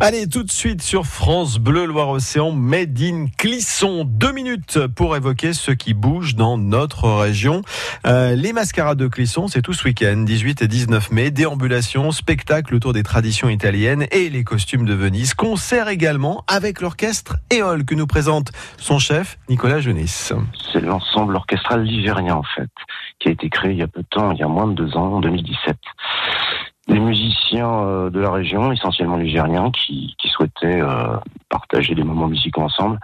Allez, tout de suite sur France Bleu Loire-Océan, Made Clisson. Deux minutes pour évoquer ce qui bouge dans notre région. Euh, les mascarades de Clisson, c'est tout ce week-end, 18 et 19 mai. Déambulation, spectacle autour des traditions italiennes et les costumes de Venise. Concert également avec l'orchestre Éole que nous présente son chef, Nicolas Genis. C'est l'ensemble orchestral ligérien en fait, qui a été créé il y a peu de temps, il y a moins de deux ans, en 2017 des musiciens euh, de la région, essentiellement ligériens, qui, qui souhaitaient euh, partager des moments musicaux ensemble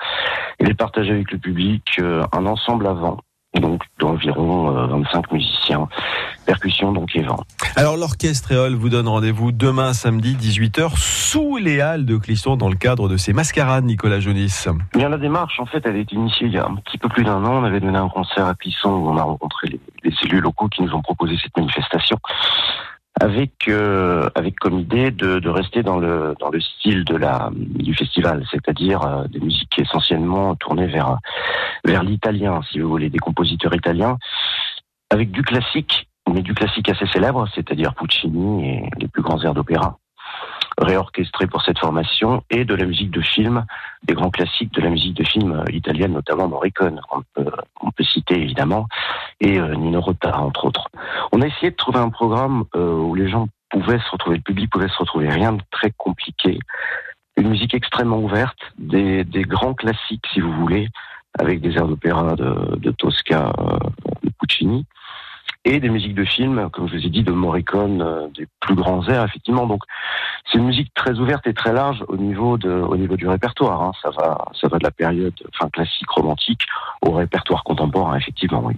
et les partager avec le public, euh, un ensemble avant, donc d'environ 25 musiciens, percussion donc et vent. Alors l'orchestre Éole vous donne rendez-vous demain samedi 18h sous les halles de Clisson dans le cadre de ces mascarades, Nicolas Jonis. Bien la démarche en fait elle a été initiée il y a un petit peu plus d'un an. On avait donné un concert à Clisson où on a rencontré les, les élus locaux qui nous ont proposé cette manifestation avec euh, avec comme idée de, de, rester dans le dans le style de la du festival, c'est-à-dire euh, des musiques essentiellement tournées vers vers l'italien, si vous voulez, des compositeurs italiens, avec du classique, mais du classique assez célèbre, c'est-à-dire Puccini et les plus grands airs d'opéra. Réorchestré pour cette formation et de la musique de film, des grands classiques de la musique de film italienne, notamment Morricone, qu'on peut, peut, citer évidemment, et euh, Nino Rota, entre autres. On a essayé de trouver un programme euh, où les gens pouvaient se retrouver, le public pouvait se retrouver, rien de très compliqué, une musique extrêmement ouverte, des, des grands classiques, si vous voulez, avec des airs d'opéra de, de, Tosca, de Puccini, et des musiques de film, comme je vous ai dit, de Morricone, des plus grands airs, effectivement. Donc, c'est une musique très ouverte et très large au niveau de, au niveau du répertoire. Hein. Ça va, ça va de la période, enfin classique, romantique, au répertoire contemporain, effectivement, oui.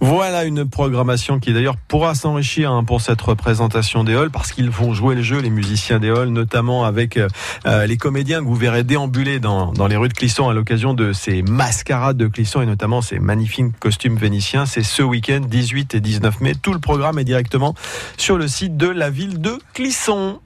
Voilà une programmation qui d'ailleurs pourra s'enrichir hein, pour cette représentation des halls parce qu'ils vont jouer le jeu, les musiciens des halls, notamment avec euh, les comédiens que vous verrez déambuler dans, dans les rues de Clisson à l'occasion de ces mascarades de Clisson et notamment ces magnifiques costumes vénitiens. C'est ce week-end 18 et 19 mai. Tout le programme est directement sur le site de la ville de Clisson.